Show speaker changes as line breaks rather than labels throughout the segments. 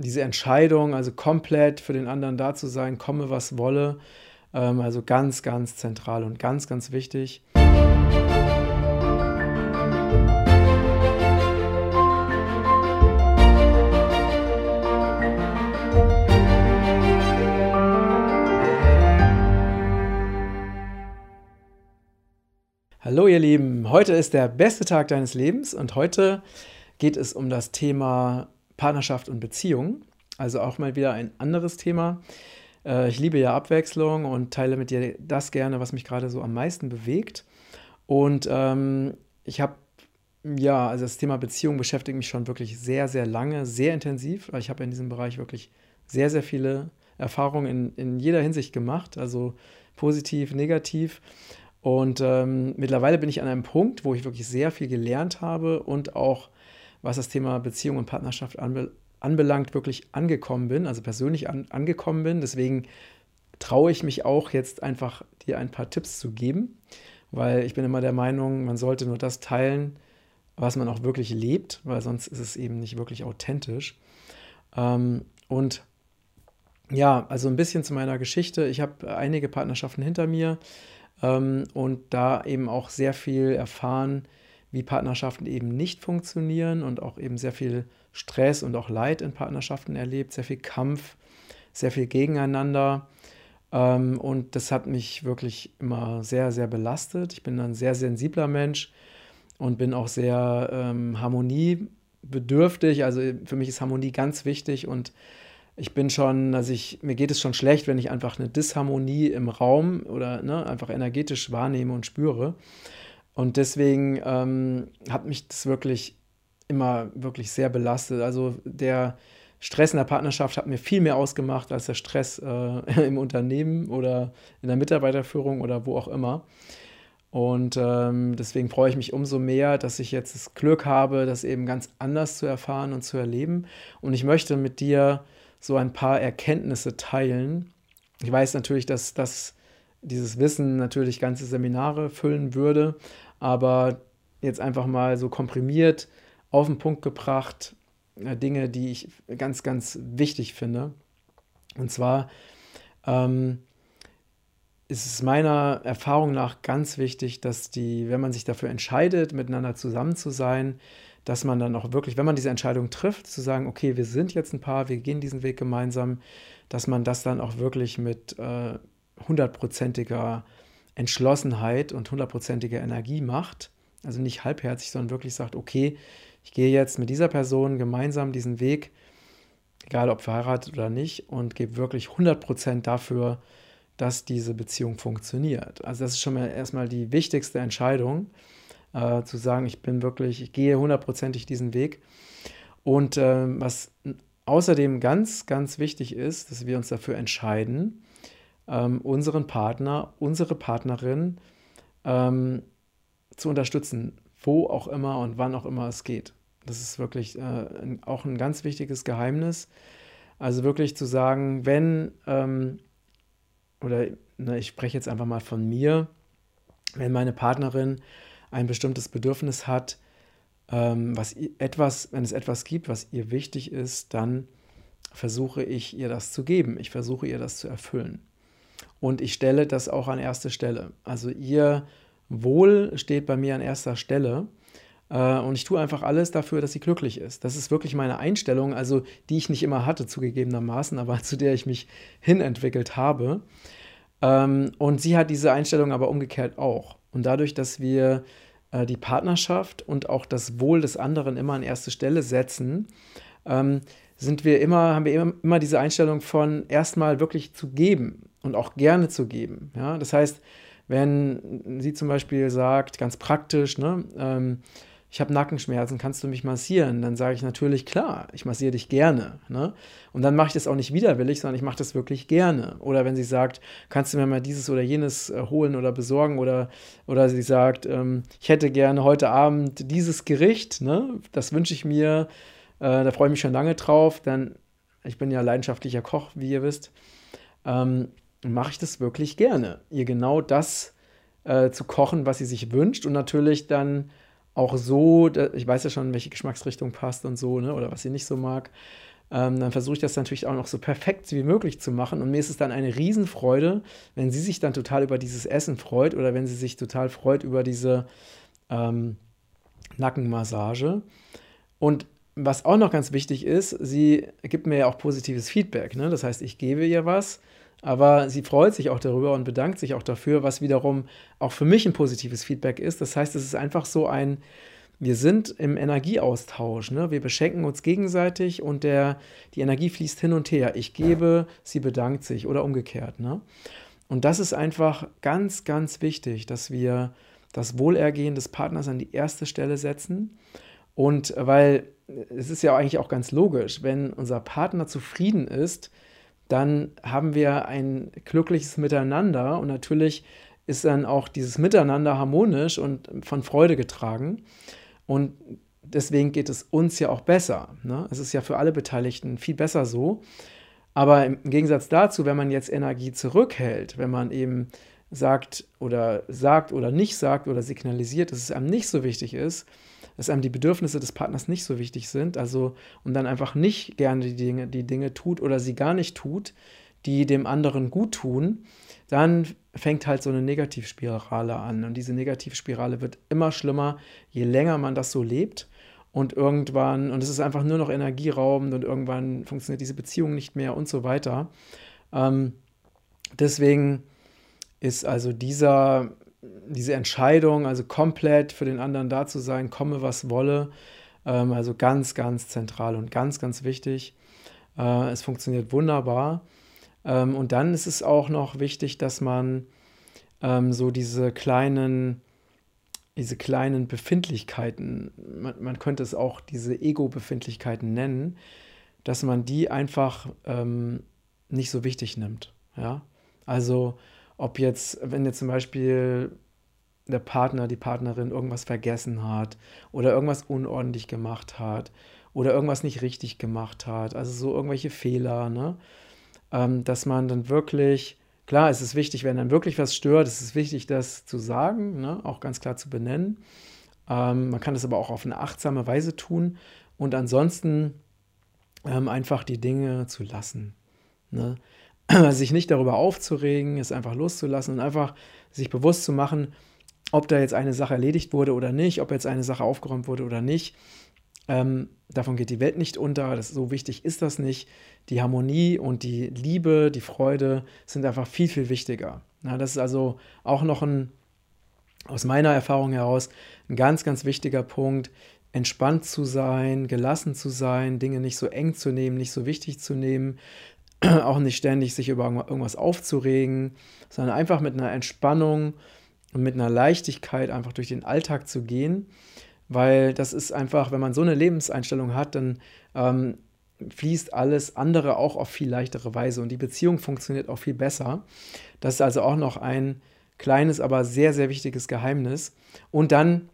diese Entscheidung, also komplett für den anderen da zu sein, komme was wolle, ähm, also ganz, ganz zentral und ganz, ganz wichtig. Hallo ihr Lieben, heute ist der beste Tag deines Lebens und heute geht es um das Thema Partnerschaft und Beziehung. Also auch mal wieder ein anderes Thema. Äh, ich liebe ja Abwechslung und teile mit dir das gerne, was mich gerade so am meisten bewegt. Und ähm, ich habe, ja, also das Thema Beziehung beschäftigt mich schon wirklich sehr, sehr lange, sehr intensiv. Ich habe in diesem Bereich wirklich sehr, sehr viele Erfahrungen in, in jeder Hinsicht gemacht, also positiv, negativ. Und ähm, mittlerweile bin ich an einem Punkt, wo ich wirklich sehr viel gelernt habe und auch, was das Thema Beziehung und Partnerschaft anbe anbelangt, wirklich angekommen bin, also persönlich an angekommen bin. Deswegen traue ich mich auch jetzt einfach dir ein paar Tipps zu geben, weil ich bin immer der Meinung, man sollte nur das teilen, was man auch wirklich lebt, weil sonst ist es eben nicht wirklich authentisch. Ähm, und ja, also ein bisschen zu meiner Geschichte. Ich habe einige Partnerschaften hinter mir ähm, und da eben auch sehr viel erfahren, wie Partnerschaften eben nicht funktionieren und auch eben sehr viel Stress und auch Leid in Partnerschaften erlebt, sehr viel Kampf, sehr viel Gegeneinander. Ähm, und das hat mich wirklich immer sehr, sehr belastet. Ich bin ein sehr sensibler Mensch und bin auch sehr ähm, harmoniebedürftig. Also für mich ist Harmonie ganz wichtig und ich bin schon, also ich, mir geht es schon schlecht, wenn ich einfach eine Disharmonie im Raum oder ne, einfach energetisch wahrnehme und spüre. Und deswegen ähm, hat mich das wirklich immer wirklich sehr belastet. Also der Stress in der Partnerschaft hat mir viel mehr ausgemacht als der Stress äh, im Unternehmen oder in der Mitarbeiterführung oder wo auch immer. Und ähm, deswegen freue ich mich umso mehr, dass ich jetzt das Glück habe, das eben ganz anders zu erfahren und zu erleben. Und ich möchte mit dir so ein paar Erkenntnisse teilen. Ich weiß natürlich, dass das, dieses Wissen natürlich ganze Seminare füllen würde, aber jetzt einfach mal so komprimiert auf den Punkt gebracht, äh, Dinge, die ich ganz, ganz wichtig finde. Und zwar ähm, ist es meiner Erfahrung nach ganz wichtig, dass die, wenn man sich dafür entscheidet, miteinander zusammen zu sein, dass man dann auch wirklich, wenn man diese Entscheidung trifft, zu sagen, okay, wir sind jetzt ein Paar, wir gehen diesen Weg gemeinsam, dass man das dann auch wirklich mit äh, hundertprozentiger Entschlossenheit und hundertprozentiger Energie macht. Also nicht halbherzig, sondern wirklich sagt, okay, ich gehe jetzt mit dieser Person gemeinsam diesen Weg, egal ob verheiratet oder nicht, und gebe wirklich 100% dafür, dass diese Beziehung funktioniert. Also das ist schon mal erstmal die wichtigste Entscheidung äh, zu sagen, ich bin wirklich, ich gehe hundertprozentig diesen Weg. Und äh, was außerdem ganz, ganz wichtig ist, dass wir uns dafür entscheiden, ähm, unseren Partner, unsere Partnerin ähm, zu unterstützen, wo auch immer und wann auch immer es geht. Das ist wirklich äh, auch ein ganz wichtiges Geheimnis. Also wirklich zu sagen, wenn, ähm, oder ne, ich spreche jetzt einfach mal von mir, wenn meine Partnerin ein bestimmtes Bedürfnis hat, ähm, was etwas, wenn es etwas gibt, was ihr wichtig ist, dann versuche ich ihr das zu geben. Ich versuche ihr das zu erfüllen. Und ich stelle das auch an erste Stelle. Also ihr Wohl steht bei mir an erster Stelle. Äh, und ich tue einfach alles dafür, dass sie glücklich ist. Das ist wirklich meine Einstellung, also die ich nicht immer hatte, zugegebenermaßen, aber zu der ich mich hinentwickelt habe. Ähm, und sie hat diese Einstellung aber umgekehrt auch. Und dadurch, dass wir äh, die Partnerschaft und auch das Wohl des anderen immer an erste Stelle setzen, ähm, sind wir immer, haben wir immer, immer diese Einstellung von erstmal wirklich zu geben und auch gerne zu geben. Ja? Das heißt, wenn sie zum Beispiel sagt, ganz praktisch, ne, ähm, ich habe Nackenschmerzen, kannst du mich massieren? Dann sage ich natürlich, klar, ich massiere dich gerne. Ne? Und dann mache ich das auch nicht widerwillig, sondern ich mache das wirklich gerne. Oder wenn sie sagt, kannst du mir mal dieses oder jenes äh, holen oder besorgen? Oder, oder sie sagt, ähm, ich hätte gerne heute Abend dieses Gericht, ne? das wünsche ich mir, äh, da freue ich mich schon lange drauf. Dann, ich bin ja leidenschaftlicher Koch, wie ihr wisst, ähm, mache ich das wirklich gerne. Ihr genau das äh, zu kochen, was sie sich wünscht und natürlich dann auch so, ich weiß ja schon, welche Geschmacksrichtung passt und so, ne, oder was sie nicht so mag. ähm, dann versuche ich das natürlich auch noch so perfekt wie möglich zu machen. Und mir ist es dann eine Riesenfreude, wenn sie sich dann total über dieses Essen freut oder wenn sie sich total freut über diese ähm, Nackenmassage. Und was auch noch ganz wichtig ist, sie gibt mir ja auch positives Feedback. Ne? Das heißt, ich gebe ihr was, aber sie freut sich auch darüber und bedankt sich auch dafür, was wiederum auch für mich ein positives Feedback ist. Das heißt, es ist einfach so ein, wir sind im Energieaustausch. Ne? Wir beschenken uns gegenseitig und der, die Energie fließt hin und her. Ich gebe, sie bedankt sich oder umgekehrt. Ne? Und das ist einfach ganz, ganz wichtig, dass wir das Wohlergehen des Partners an die erste Stelle setzen. Und weil es ist ja eigentlich auch ganz logisch, wenn unser Partner zufrieden ist, dann haben wir ein glückliches Miteinander und natürlich ist dann auch dieses Miteinander harmonisch und von Freude getragen. Und deswegen geht es uns ja auch besser. Ne? Es ist ja für alle Beteiligten viel besser so. Aber im Gegensatz dazu, wenn man jetzt Energie zurückhält, wenn man eben sagt oder sagt oder nicht sagt oder signalisiert, dass es einem nicht so wichtig ist, dass einem die Bedürfnisse des Partners nicht so wichtig sind, also und dann einfach nicht gerne die Dinge, die Dinge tut oder sie gar nicht tut, die dem anderen gut tun, dann fängt halt so eine Negativspirale an. Und diese Negativspirale wird immer schlimmer, je länger man das so lebt. Und irgendwann, und es ist einfach nur noch energieraubend und irgendwann funktioniert diese Beziehung nicht mehr und so weiter. Ähm, deswegen ist also dieser, diese Entscheidung, also komplett für den anderen da zu sein, komme was wolle, ähm, also ganz, ganz zentral und ganz, ganz wichtig. Äh, es funktioniert wunderbar. Ähm, und dann ist es auch noch wichtig, dass man ähm, so diese kleinen, diese kleinen Befindlichkeiten, man, man könnte es auch diese Ego-Befindlichkeiten nennen, dass man die einfach ähm, nicht so wichtig nimmt. Ja? Also ob jetzt, wenn jetzt zum Beispiel der Partner, die Partnerin irgendwas vergessen hat oder irgendwas unordentlich gemacht hat oder irgendwas nicht richtig gemacht hat, also so irgendwelche Fehler, ne? ähm, dass man dann wirklich, klar, es ist wichtig, wenn dann wirklich was stört, es ist wichtig, das zu sagen, ne? auch ganz klar zu benennen. Ähm, man kann das aber auch auf eine achtsame Weise tun und ansonsten ähm, einfach die Dinge zu lassen. Ne? sich nicht darüber aufzuregen, es einfach loszulassen und einfach sich bewusst zu machen, ob da jetzt eine Sache erledigt wurde oder nicht, ob jetzt eine Sache aufgeräumt wurde oder nicht. Ähm, davon geht die Welt nicht unter. Das, so wichtig ist das nicht. Die Harmonie und die Liebe, die Freude sind einfach viel, viel wichtiger. Ja, das ist also auch noch ein, aus meiner Erfahrung heraus, ein ganz, ganz wichtiger Punkt, entspannt zu sein, gelassen zu sein, Dinge nicht so eng zu nehmen, nicht so wichtig zu nehmen, auch nicht ständig sich über irgendwas aufzuregen, sondern einfach mit einer Entspannung und mit einer Leichtigkeit einfach durch den Alltag zu gehen weil das ist einfach, wenn man so eine Lebenseinstellung hat, dann ähm, fließt alles andere auch auf viel leichtere Weise und die Beziehung funktioniert auch viel besser. Das ist also auch noch ein kleines, aber sehr, sehr wichtiges Geheimnis. Und dann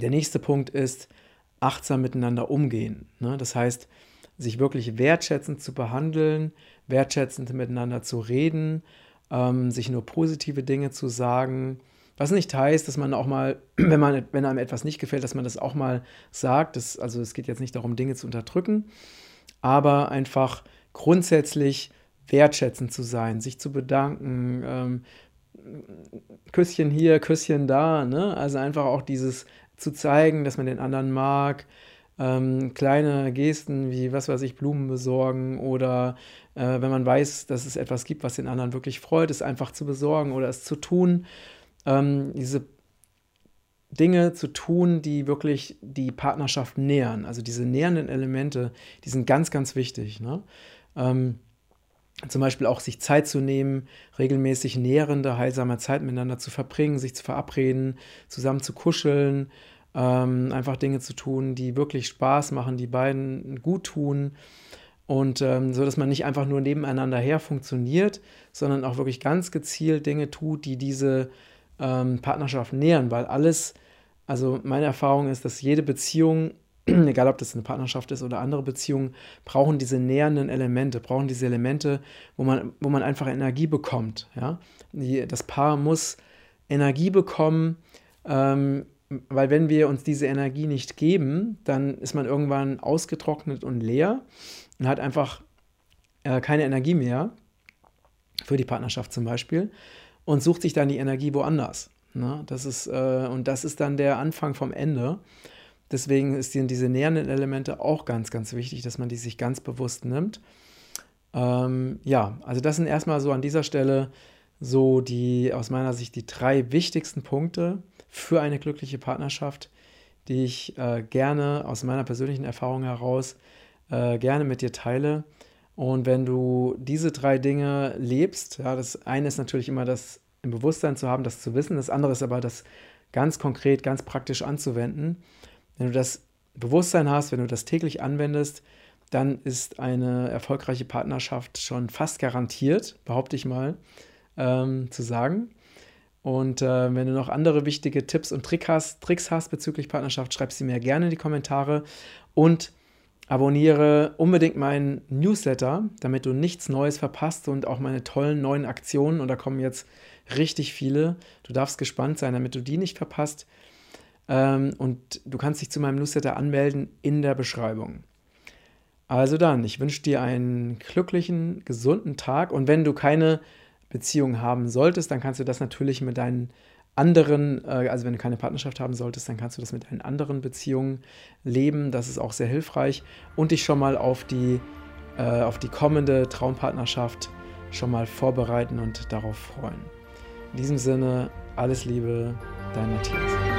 der nächste Punkt ist achtsam miteinander umgehen. Ne? Das heißt, sich wirklich wertschätzend zu behandeln, wertschätzend miteinander zu reden, ähm, sich nur positive Dinge zu sagen, was nicht heißt, dass man auch mal, wenn, man, wenn einem etwas nicht gefällt, dass man das auch mal sagt. Das, also es geht jetzt nicht darum, Dinge zu unterdrücken, aber einfach grundsätzlich wertschätzend zu sein, sich zu bedanken, ähm, Küsschen hier, Küsschen da, ne? Also einfach auch dieses zu zeigen, dass man den anderen mag, ähm, kleine Gesten wie, was weiß ich, Blumen besorgen oder äh, wenn man weiß, dass es etwas gibt, was den anderen wirklich freut, es einfach zu besorgen oder es zu tun ähm, diese Dinge zu tun, die wirklich die Partnerschaft nähern. Also diese nähernden Elemente, die sind ganz, ganz wichtig. Ne? Ähm, zum Beispiel auch sich Zeit zu nehmen, regelmäßig nährende, heilsame Zeit miteinander zu verbringen, sich zu verabreden, zusammen zu kuscheln, ähm, einfach Dinge zu tun, die wirklich Spaß machen, die beiden gut tun. Und ähm, so, dass man nicht einfach nur nebeneinander her funktioniert, sondern auch wirklich ganz gezielt Dinge tut, die diese ähm, Partnerschaft nähern, weil alles, also meine Erfahrung ist, dass jede Beziehung, egal ob das eine Partnerschaft ist oder andere Beziehungen, brauchen diese nähernden Elemente, brauchen diese Elemente, wo man, wo man einfach Energie bekommt. Ja? Das Paar muss Energie bekommen, ähm, weil wenn wir uns diese Energie nicht geben, dann ist man irgendwann ausgetrocknet und leer und hat einfach äh, keine Energie mehr für die Partnerschaft zum Beispiel und sucht sich dann die Energie woanders. Ne? Das ist, äh, und das ist dann der Anfang vom Ende. Deswegen die, diese nähernden Elemente auch ganz, ganz wichtig, dass man die sich ganz bewusst nimmt. Ähm, ja, also das sind erstmal so an dieser Stelle so die, aus meiner Sicht, die drei wichtigsten Punkte für eine glückliche Partnerschaft, die ich äh, gerne aus meiner persönlichen Erfahrung heraus äh, gerne mit dir teile. Und wenn du diese drei Dinge lebst, ja, das eine ist natürlich immer das im Bewusstsein zu haben, das zu wissen, das andere ist aber das ganz konkret, ganz praktisch anzuwenden. Wenn du das Bewusstsein hast, wenn du das täglich anwendest, dann ist eine erfolgreiche Partnerschaft schon fast garantiert, behaupte ich mal, ähm, zu sagen. Und äh, wenn du noch andere wichtige Tipps und Trick hast, Tricks hast bezüglich Partnerschaft, schreib sie mir gerne in die Kommentare und abonniere unbedingt meinen Newsletter, damit du nichts Neues verpasst und auch meine tollen neuen Aktionen. Und da kommen jetzt richtig viele. Du darfst gespannt sein, damit du die nicht verpasst. Ähm, und du kannst dich zu meinem Newsletter anmelden in der Beschreibung. Also dann, ich wünsche dir einen glücklichen, gesunden Tag und wenn du keine Beziehung haben solltest, dann kannst du das natürlich mit deinen anderen, äh, also wenn du keine Partnerschaft haben solltest, dann kannst du das mit deinen anderen Beziehungen leben. Das ist auch sehr hilfreich und dich schon mal auf die, äh, auf die kommende Traumpartnerschaft schon mal vorbereiten und darauf freuen. In diesem Sinne, alles Liebe, dein Matthias.